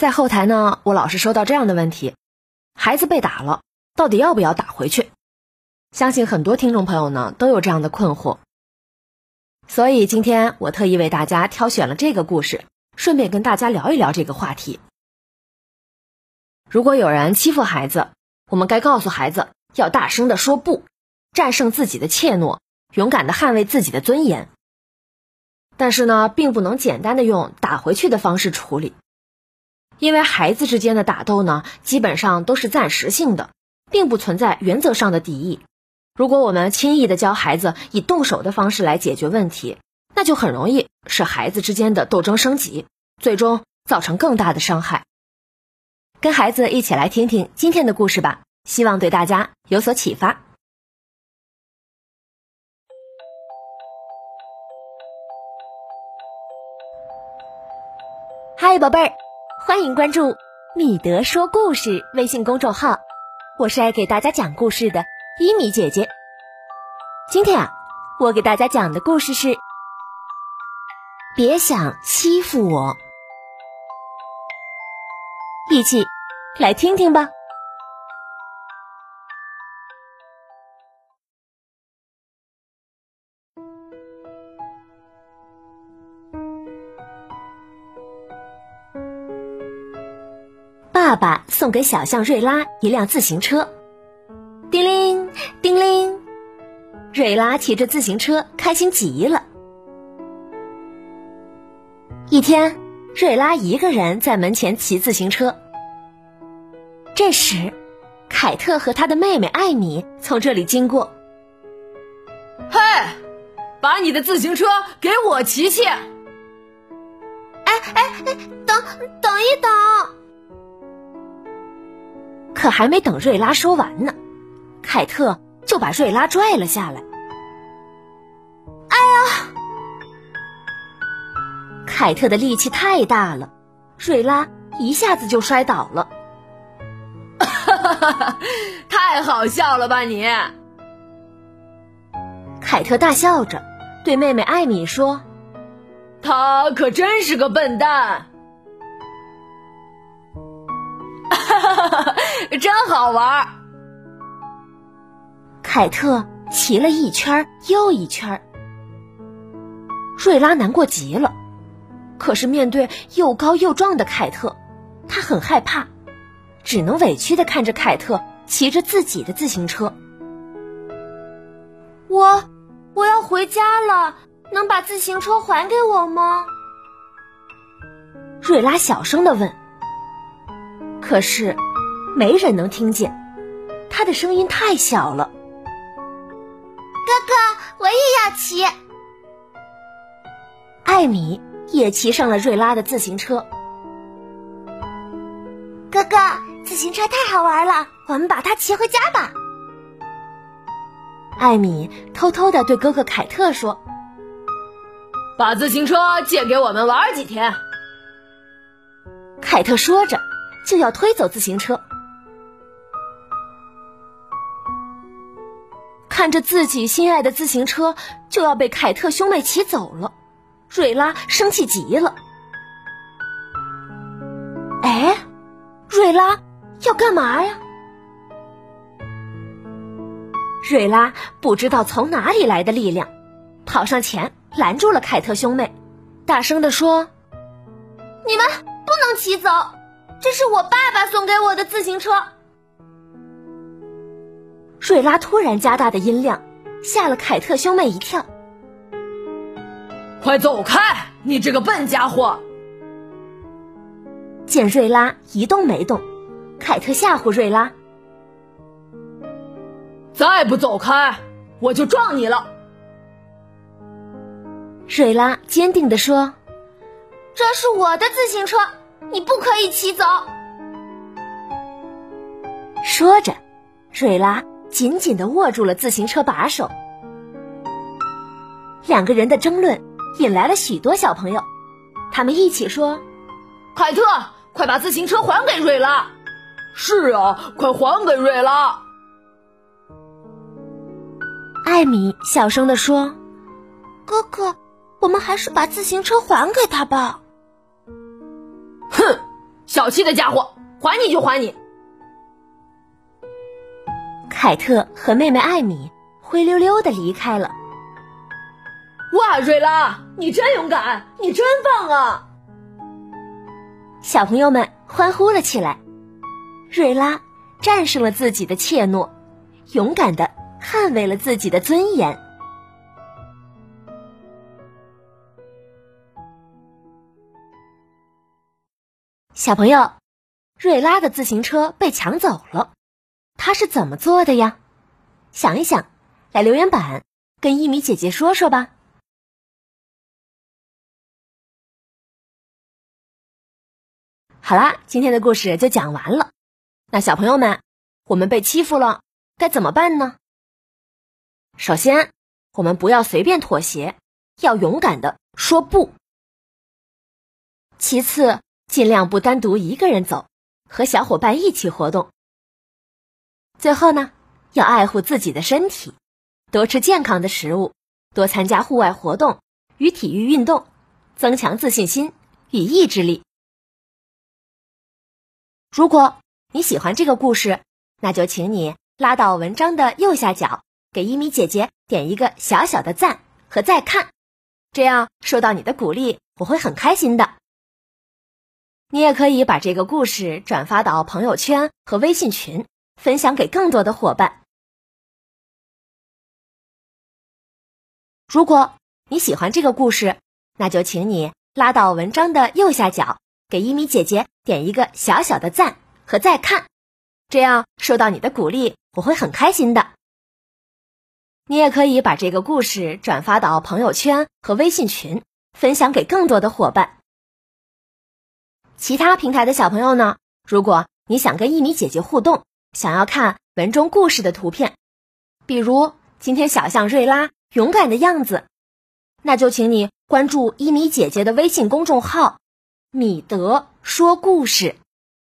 在后台呢，我老是收到这样的问题：孩子被打了，到底要不要打回去？相信很多听众朋友呢都有这样的困惑。所以今天我特意为大家挑选了这个故事，顺便跟大家聊一聊这个话题。如果有人欺负孩子，我们该告诉孩子要大声的说不，战胜自己的怯懦，勇敢的捍卫自己的尊严。但是呢，并不能简单的用打回去的方式处理，因为孩子之间的打斗呢，基本上都是暂时性的，并不存在原则上的敌意。如果我们轻易的教孩子以动手的方式来解决问题，那就很容易使孩子之间的斗争升级，最终造成更大的伤害。跟孩子一起来听听今天的故事吧，希望对大家有所启发。嗨，宝贝儿，欢迎关注米德说故事微信公众号，我是爱给大家讲故事的。伊米姐姐，今天啊，我给大家讲的故事是：别想欺负我。一起来听听吧。爸爸送给小象瑞拉一辆自行车。叮铃叮铃，瑞拉骑着自行车开心极了。一天，瑞拉一个人在门前骑自行车。这时，凯特和他的妹妹艾米从这里经过。嘿，把你的自行车给我骑骑！哎哎哎，等等一等！可还没等瑞拉说完呢。凯特就把瑞拉拽了下来。哎呀！凯特的力气太大了，瑞拉一下子就摔倒了。哈哈哈哈！太好笑了吧你！凯特大笑着对妹妹艾米说：“他可真是个笨蛋。”真好玩。凯特骑了一圈又一圈，瑞拉难过极了。可是面对又高又壮的凯特，她很害怕，只能委屈的看着凯特骑着自己的自行车。我我要回家了，能把自行车还给我吗？瑞拉小声的问。可是没人能听见，他的声音太小了。哥哥我也要骑。艾米也骑上了瑞拉的自行车。哥哥，自行车太好玩了，我们把它骑回家吧。艾米偷偷的对哥哥凯特说：“把自行车借给我们玩几天。”凯特说着，就要推走自行车。看着自己心爱的自行车就要被凯特兄妹骑走了，瑞拉生气极了。哎，瑞拉要干嘛呀？瑞拉不知道从哪里来的力量，跑上前拦住了凯特兄妹，大声的说：“你们不能骑走，这是我爸爸送给我的自行车。”瑞拉突然加大的音量，吓了凯特兄妹一跳。快走开，你这个笨家伙！见瑞拉一动没动，凯特吓唬瑞拉：“再不走开，我就撞你了。”瑞拉坚定地说：“这是我的自行车，你不可以骑走。”说着，瑞拉。紧紧的握住了自行车把手，两个人的争论引来了许多小朋友，他们一起说：“凯特，快把自行车还给瑞拉！”“是啊，快还给瑞拉！”艾米小声的说：“哥哥，我们还是把自行车还给他吧。”“哼，小气的家伙，还你就还你！凯特和妹妹艾米灰溜溜的离开了。哇，瑞拉，你真勇敢，你真棒啊！小朋友们欢呼了起来。瑞拉战胜了自己的怯懦，勇敢的捍卫了自己的尊严。小朋友，瑞拉的自行车被抢走了，他是怎么做的呀？想一想，来留言板跟一米姐姐说说吧。好啦，今天的故事就讲完了。那小朋友们，我们被欺负了，该怎么办呢？首先，我们不要随便妥协，要勇敢的说不。其次，尽量不单独一个人走，和小伙伴一起活动。最后呢，要爱护自己的身体，多吃健康的食物，多参加户外活动与体育运动，增强自信心与意志力。如果你喜欢这个故事，那就请你拉到文章的右下角，给一米姐姐点一个小小的赞和再看，这样收到你的鼓励，我会很开心的。你也可以把这个故事转发到朋友圈和微信群，分享给更多的伙伴。如果你喜欢这个故事，那就请你拉到文章的右下角，给一米姐姐点一个小小的赞和再看，这样收到你的鼓励，我会很开心的。你也可以把这个故事转发到朋友圈和微信群，分享给更多的伙伴。其他平台的小朋友呢？如果你想跟一米姐姐互动，想要看文中故事的图片，比如今天小象瑞拉勇敢的样子，那就请你关注一米姐姐的微信公众号“米德说故事”。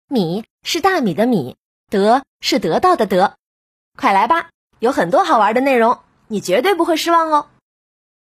米是大米的米，德是得到的德。快来吧，有很多好玩的内容，你绝对不会失望哦。